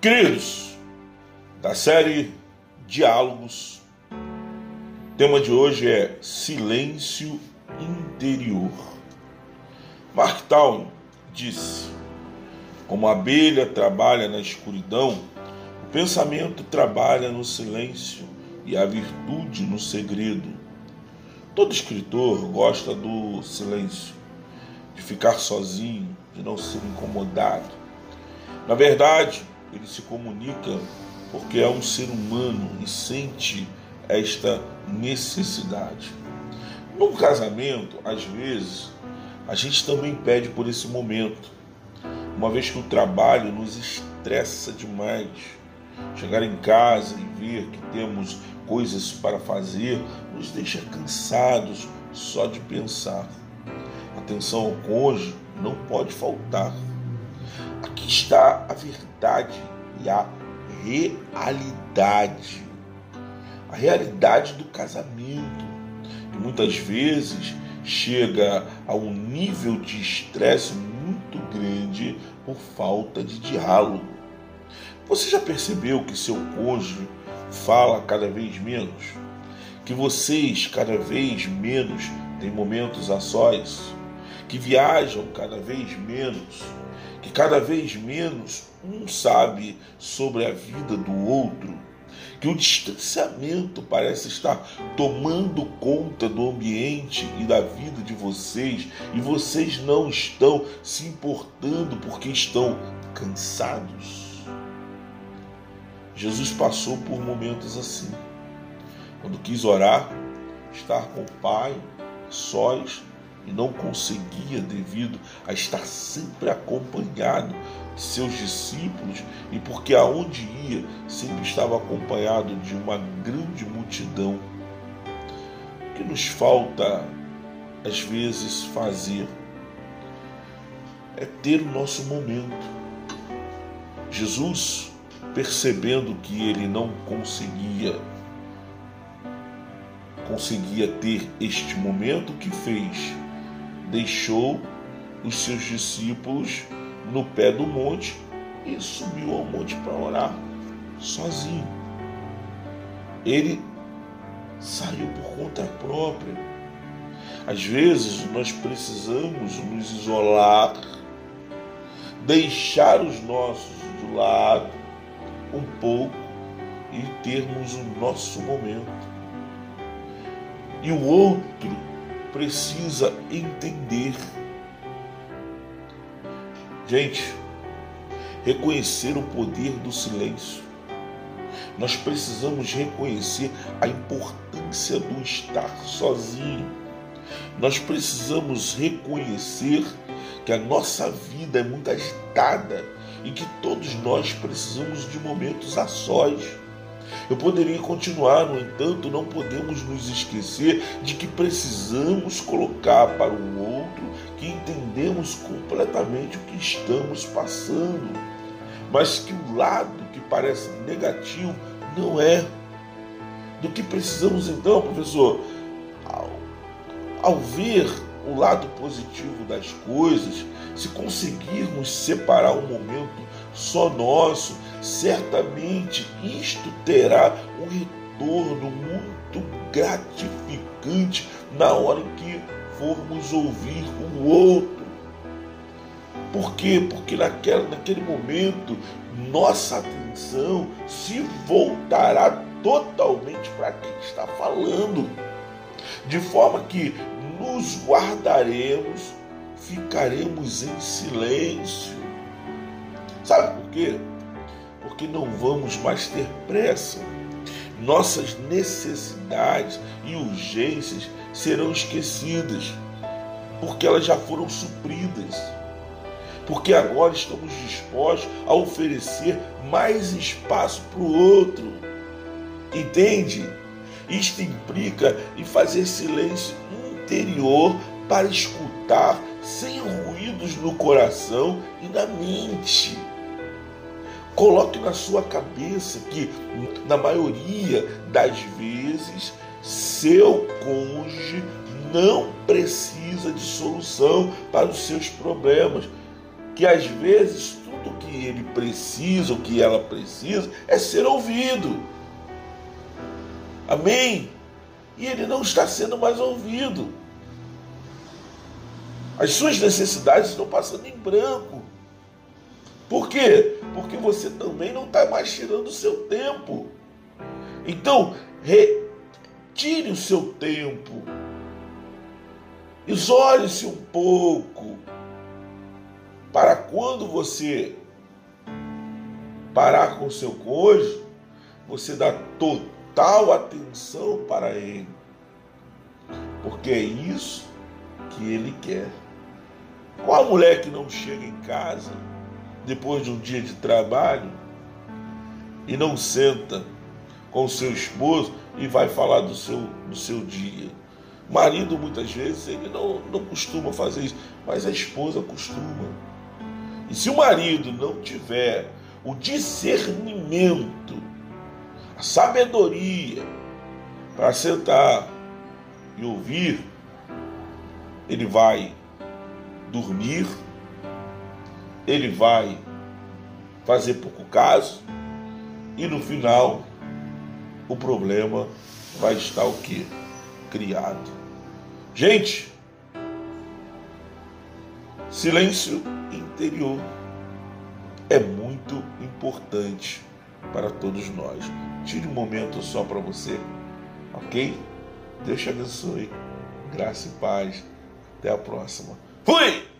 Queridos, da série Diálogos, o tema de hoje é Silêncio Interior. Mark Twain disse: Como a abelha trabalha na escuridão, o pensamento trabalha no silêncio e a virtude no segredo. Todo escritor gosta do silêncio, de ficar sozinho, de não ser incomodado. Na verdade, ele se comunica porque é um ser humano e sente esta necessidade. No casamento, às vezes, a gente também pede por esse momento, uma vez que o trabalho nos estressa demais. Chegar em casa e ver que temos coisas para fazer nos deixa cansados só de pensar. Atenção ao cônjuge não pode faltar. Aqui está a verdade e a realidade. A realidade do casamento, que muitas vezes chega a um nível de estresse muito grande por falta de diálogo. Você já percebeu que seu cônjuge fala cada vez menos? Que vocês cada vez menos têm momentos a sós? Que viajam cada vez menos? que cada vez menos um sabe sobre a vida do outro, que o distanciamento parece estar tomando conta do ambiente e da vida de vocês e vocês não estão se importando porque estão cansados. Jesus passou por momentos assim. Quando quis orar, estar com o Pai, sós, e não conseguia devido a estar sempre acompanhado de seus discípulos e porque aonde ia sempre estava acompanhado de uma grande multidão. O que nos falta às vezes fazer é ter o nosso momento. Jesus, percebendo que ele não conseguia conseguia ter este momento que fez deixou os seus discípulos no pé do monte e subiu ao monte para orar sozinho. Ele saiu por conta própria. Às vezes nós precisamos nos isolar, deixar os nossos de lado um pouco e termos o nosso momento. E o outro precisa entender. Gente, reconhecer o poder do silêncio. Nós precisamos reconhecer a importância do estar sozinho. Nós precisamos reconhecer que a nossa vida é muito agitada e que todos nós precisamos de momentos a sós eu poderia continuar, no entanto, não podemos nos esquecer de que precisamos colocar para o outro que entendemos completamente o que estamos passando, mas que o lado que parece negativo não é. Do que precisamos então, professor, ao, ao ver o lado positivo das coisas, se conseguirmos separar um momento só nosso, certamente isto terá um retorno muito gratificante na hora em que formos ouvir o outro. Por quê? Porque naquela, naquele momento nossa atenção se voltará totalmente para quem está falando, de forma que nos guardaremos, ficaremos em silêncio. Por quê? Porque não vamos mais ter pressa. Nossas necessidades e urgências serão esquecidas, porque elas já foram supridas. Porque agora estamos dispostos a oferecer mais espaço para o outro. Entende? Isto implica em fazer silêncio interior para escutar sem ruídos no coração e na mente. Coloque na sua cabeça que, na maioria das vezes, seu cônjuge não precisa de solução para os seus problemas. Que às vezes tudo que ele precisa, o que ela precisa, é ser ouvido. Amém? E ele não está sendo mais ouvido. As suas necessidades estão passando em branco. Por quê? Porque você também não está mais tirando o seu tempo. Então, retire o seu tempo. Isole-se um pouco. Para quando você parar com o seu cônjuge, você dá total atenção para ele. Porque é isso que ele quer. Qual mulher que não chega em casa depois de um dia de trabalho e não senta com o seu esposo e vai falar do seu, do seu dia? marido, muitas vezes, ele não, não costuma fazer isso, mas a esposa costuma. E se o marido não tiver o discernimento, a sabedoria para sentar e ouvir, ele vai dormir, ele vai fazer pouco caso e no final o problema vai estar o quê? Criado. Gente, silêncio interior é muito importante para todos nós. Tire um momento só para você, ok? Deus te abençoe. Graça e paz. Até a próxima. Fui!